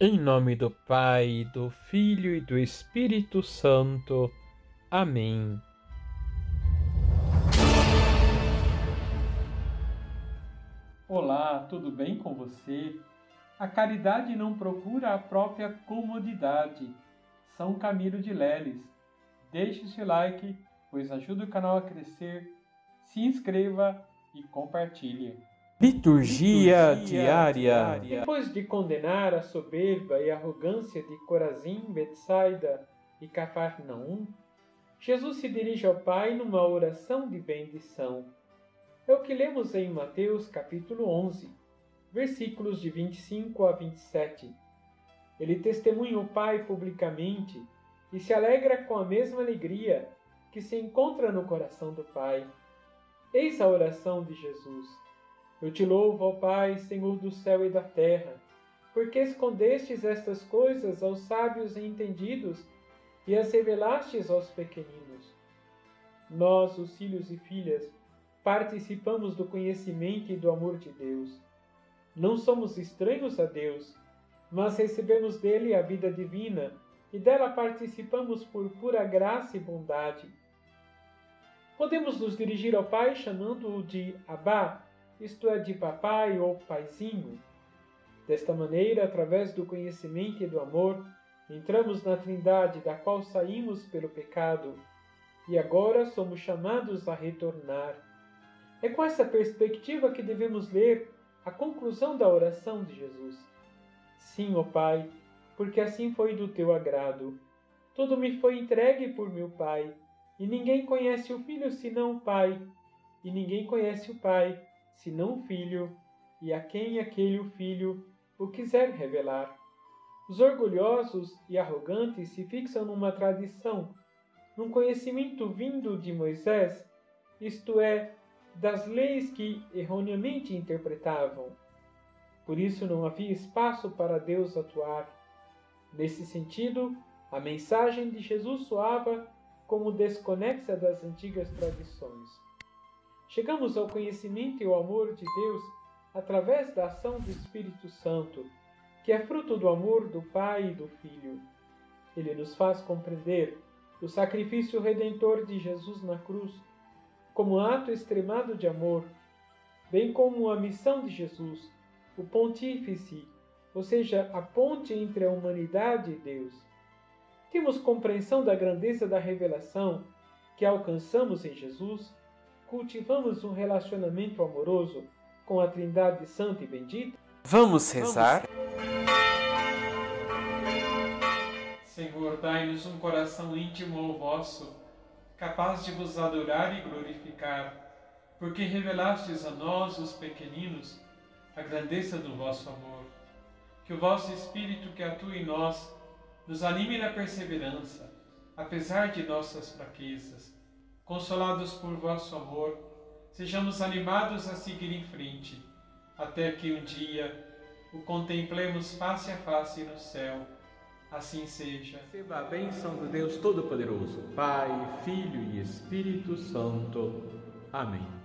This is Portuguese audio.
Em nome do Pai, do Filho e do Espírito Santo. Amém. Olá, tudo bem com você? A caridade não procura a própria comodidade. São Camilo de Leles. Deixe seu like, pois ajuda o canal a crescer. Se inscreva e compartilhe. Liturgia, Liturgia diária. diária. Depois de condenar a soberba e arrogância de Corazim, Betsaida e Cafarnaum, Jesus se dirige ao Pai numa oração de bendição. É o que lemos em Mateus capítulo 11, versículos de 25 a 27. Ele testemunha o Pai publicamente e se alegra com a mesma alegria que se encontra no coração do Pai. Eis a oração de Jesus. Eu te louvo, ó Pai, Senhor do céu e da terra, porque escondestes estas coisas aos sábios e entendidos e as revelastes aos pequeninos. Nós, os filhos e filhas, participamos do conhecimento e do amor de Deus. Não somos estranhos a Deus, mas recebemos dele a vida divina e dela participamos por pura graça e bondade. Podemos nos dirigir ao Pai chamando-o de Abá, isto é, de papai ou paizinho. Desta maneira, através do conhecimento e do amor, entramos na Trindade da qual saímos pelo pecado e agora somos chamados a retornar. É com essa perspectiva que devemos ler a conclusão da oração de Jesus. Sim, ó Pai, porque assim foi do teu agrado. Tudo me foi entregue por meu Pai, e ninguém conhece o Filho senão o Pai, e ninguém conhece o Pai senão o Filho, e a quem aquele o Filho o quiser revelar. Os orgulhosos e arrogantes se fixam numa tradição, num conhecimento vindo de Moisés, isto é, das leis que erroneamente interpretavam. Por isso não havia espaço para Deus atuar. Nesse sentido, a mensagem de Jesus soava como desconexa das antigas tradições. Chegamos ao conhecimento e ao amor de Deus através da ação do Espírito Santo, que é fruto do amor do Pai e do Filho. Ele nos faz compreender o sacrifício redentor de Jesus na cruz como ato extremado de amor, bem como a missão de Jesus, o Pontífice, ou seja, a ponte entre a humanidade e Deus. Temos compreensão da grandeza da revelação que alcançamos em Jesus cultivamos um relacionamento amoroso com a Trindade Santa e Bendita? Vamos rezar? Senhor, dai-nos um coração íntimo ao vosso, capaz de vos adorar e glorificar, porque revelastes a nós, os pequeninos, a grandeza do vosso amor. Que o vosso Espírito que atua em nós nos anime na perseverança, apesar de nossas fraquezas consolados por vosso amor, sejamos animados a seguir em frente, até que um dia o contemplemos face a face no céu. Assim seja. Receba a bênção do Deus Todo-Poderoso, Pai, Filho e Espírito Santo. Amém.